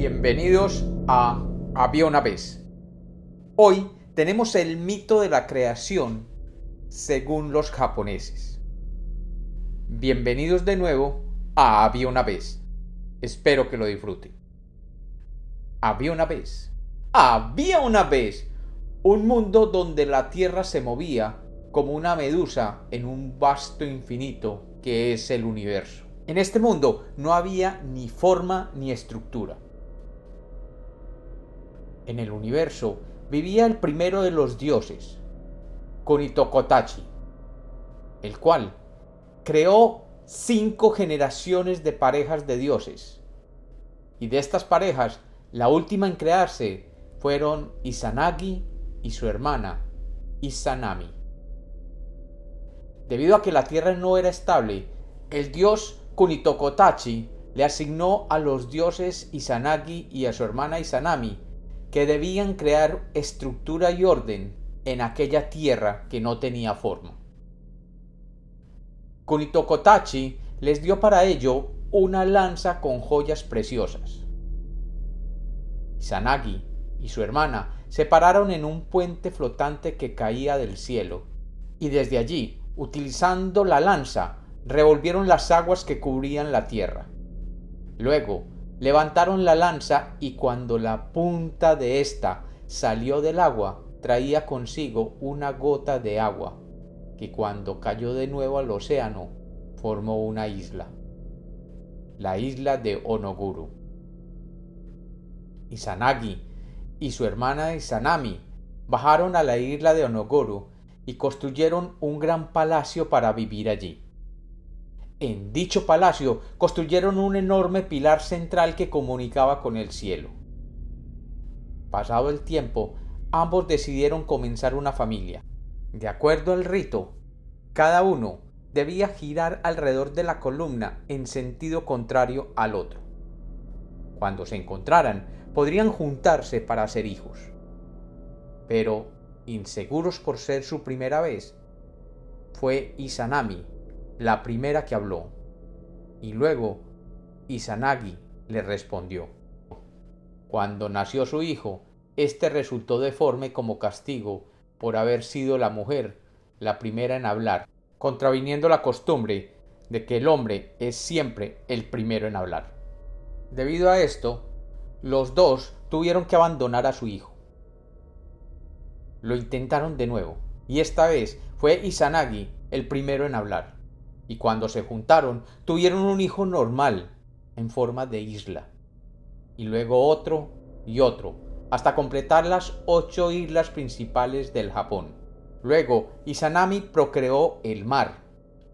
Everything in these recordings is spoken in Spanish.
Bienvenidos a Había una vez. Hoy tenemos el mito de la creación según los japoneses. Bienvenidos de nuevo a Había una vez. Espero que lo disfruten. Había una vez. Había una vez un mundo donde la tierra se movía como una medusa en un vasto infinito que es el universo. En este mundo no había ni forma ni estructura. En el universo vivía el primero de los dioses, Konitokotachi, el cual creó cinco generaciones de parejas de dioses. Y de estas parejas, la última en crearse fueron Izanagi y su hermana, Izanami. Debido a que la tierra no era estable, el dios Kunitokotachi le asignó a los dioses Izanagi y a su hermana Izanami que debían crear estructura y orden en aquella tierra que no tenía forma. Kunitokotachi les dio para ello una lanza con joyas preciosas. Izanagi y su hermana se pararon en un puente flotante que caía del cielo, y desde allí, utilizando la lanza, revolvieron las aguas que cubrían la tierra. Luego levantaron la lanza y cuando la punta de ésta salió del agua, traía consigo una gota de agua, que cuando cayó de nuevo al océano, formó una isla, la isla de Onoguru. Izanagi y su hermana Izanami bajaron a la isla de Onoguru y construyeron un gran palacio para vivir allí. En dicho palacio construyeron un enorme pilar central que comunicaba con el cielo. Pasado el tiempo, ambos decidieron comenzar una familia. De acuerdo al rito, cada uno debía girar alrededor de la columna en sentido contrario al otro. Cuando se encontraran, podrían juntarse para ser hijos. Pero, inseguros por ser su primera vez, fue Izanami la primera que habló, y luego Izanagi le respondió. Cuando nació su hijo, éste resultó deforme como castigo por haber sido la mujer la primera en hablar, contraviniendo la costumbre de que el hombre es siempre el primero en hablar. Debido a esto, los dos tuvieron que abandonar a su hijo. Lo intentaron de nuevo, y esta vez fue Izanagi el primero en hablar y cuando se juntaron tuvieron un hijo normal en forma de isla, y luego otro y otro, hasta completar las ocho islas principales del Japón. Luego Izanami procreó el mar,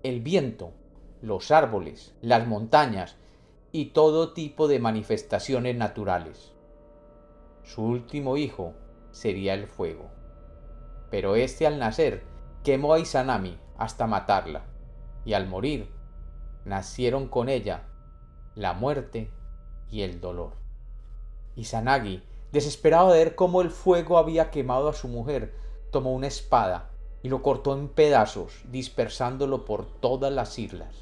el viento, los árboles, las montañas y todo tipo de manifestaciones naturales. Su último hijo sería el fuego. Pero este al nacer quemó a Izanami hasta matarla y al morir nacieron con ella la muerte y el dolor. Izanagi, desesperado de ver cómo el fuego había quemado a su mujer, tomó una espada y lo cortó en pedazos, dispersándolo por todas las islas.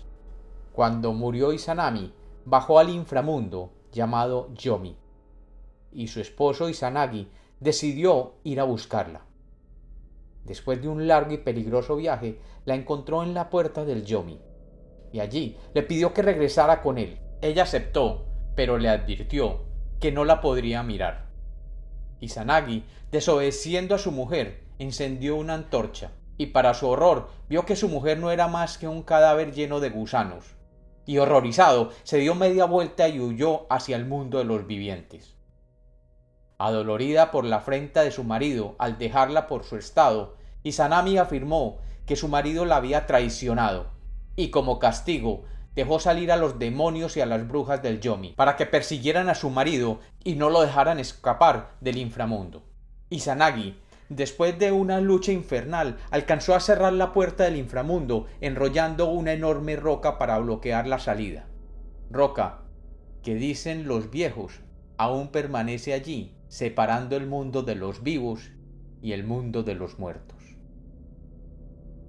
Cuando murió Izanami, bajó al inframundo llamado Yomi, y su esposo Izanagi decidió ir a buscarla. Después de un largo y peligroso viaje, la encontró en la puerta del Yomi, y allí le pidió que regresara con él. Ella aceptó, pero le advirtió que no la podría mirar. Izanagi, desobedeciendo a su mujer, encendió una antorcha, y para su horror vio que su mujer no era más que un cadáver lleno de gusanos, y horrorizado se dio media vuelta y huyó hacia el mundo de los vivientes. Adolorida por la afrenta de su marido al dejarla por su estado, Izanami afirmó que su marido la había traicionado, y como castigo dejó salir a los demonios y a las brujas del Yomi, para que persiguieran a su marido y no lo dejaran escapar del inframundo. Izanagi, después de una lucha infernal, alcanzó a cerrar la puerta del inframundo, enrollando una enorme roca para bloquear la salida. Roca, que dicen los viejos, aún permanece allí separando el mundo de los vivos y el mundo de los muertos.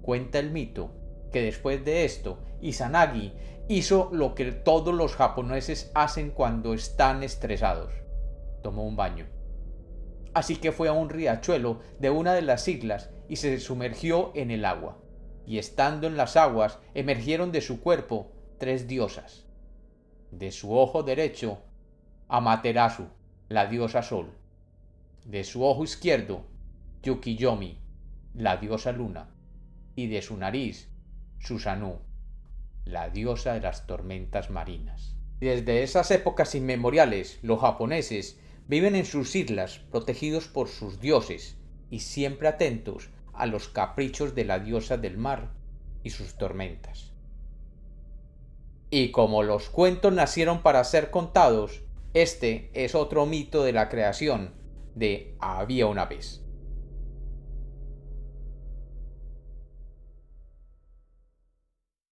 Cuenta el mito que después de esto, Izanagi hizo lo que todos los japoneses hacen cuando están estresados. tomó un baño. Así que fue a un riachuelo de una de las islas y se sumergió en el agua. Y estando en las aguas emergieron de su cuerpo tres diosas. De su ojo derecho, Amaterasu, la diosa Sol. De su ojo izquierdo, Yukiyomi, la diosa Luna. Y de su nariz, Susanoo, la diosa de las tormentas marinas. Desde esas épocas inmemoriales, los japoneses viven en sus islas protegidos por sus dioses y siempre atentos a los caprichos de la diosa del mar y sus tormentas. Y como los cuentos nacieron para ser contados, este es otro mito de la creación de Había una vez.